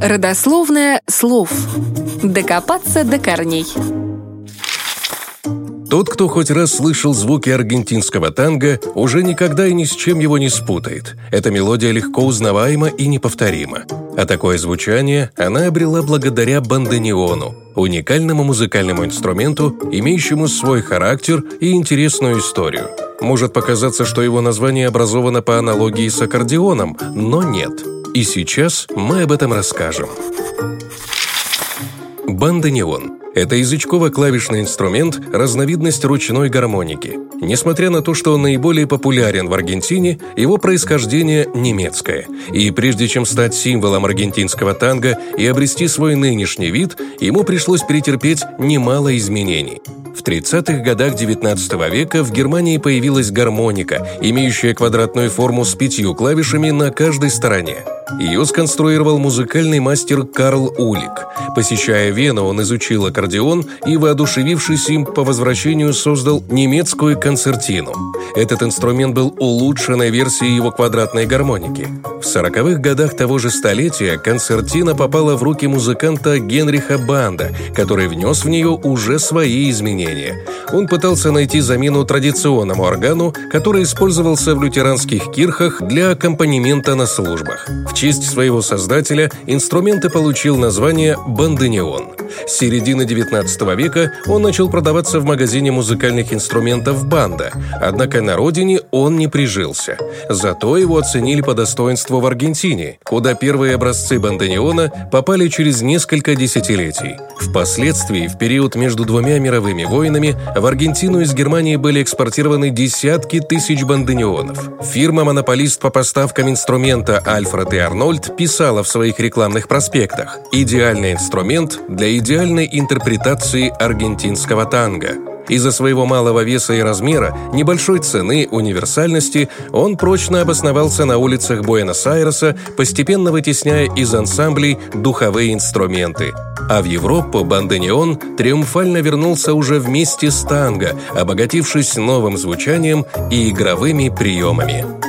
Родословное слов. Докопаться до корней. Тот, кто хоть раз слышал звуки аргентинского танго, уже никогда и ни с чем его не спутает. Эта мелодия легко узнаваема и неповторима. А такое звучание она обрела благодаря бандонеону, уникальному музыкальному инструменту, имеющему свой характер и интересную историю. Может показаться, что его название образовано по аналогии с аккордеоном, но нет. И сейчас мы об этом расскажем. Бандонеон это язычково-клавишный инструмент, разновидность ручной гармоники. Несмотря на то, что он наиболее популярен в Аргентине, его происхождение немецкое. И прежде чем стать символом аргентинского танго и обрести свой нынешний вид, ему пришлось претерпеть немало изменений. В 30-х годах XIX века в Германии появилась гармоника, имеющая квадратную форму с пятью клавишами на каждой стороне. Ее сконструировал музыкальный мастер Карл Улик. Посещая Вену, он изучил аккордеон и, воодушевившись им по возвращению, создал немецкую концертину. Этот инструмент был улучшенной версией его квадратной гармоники. В 40-х годах того же столетия концертина попала в руки музыканта Генриха Банда, который внес в нее уже свои изменения. Он пытался найти замену традиционному органу, который использовался в лютеранских кирхах для аккомпанемента на службах. В честь своего создателя инструмент и получил название С середины XIX века он начал продаваться в магазине музыкальных инструментов «Банда», однако на родине он не прижился. Зато его оценили по достоинству в Аргентине, куда первые образцы бандонеона попали через несколько десятилетий. Впоследствии, в период между двумя мировыми войнами, в Аргентину из Германии были экспортированы десятки тысяч бандонеонов. Фирма-монополист по поставкам инструмента Альфред и Арнольд писала в своих рекламных проспектах «Идеальный инструмент для идеальной интерпретации аргентинского танго». Из-за своего малого веса и размера, небольшой цены, универсальности, он прочно обосновался на улицах Буэнос-Айреса, постепенно вытесняя из ансамблей духовые инструменты. А в Европу бандонеон триумфально вернулся уже вместе с танго, обогатившись новым звучанием и игровыми приемами.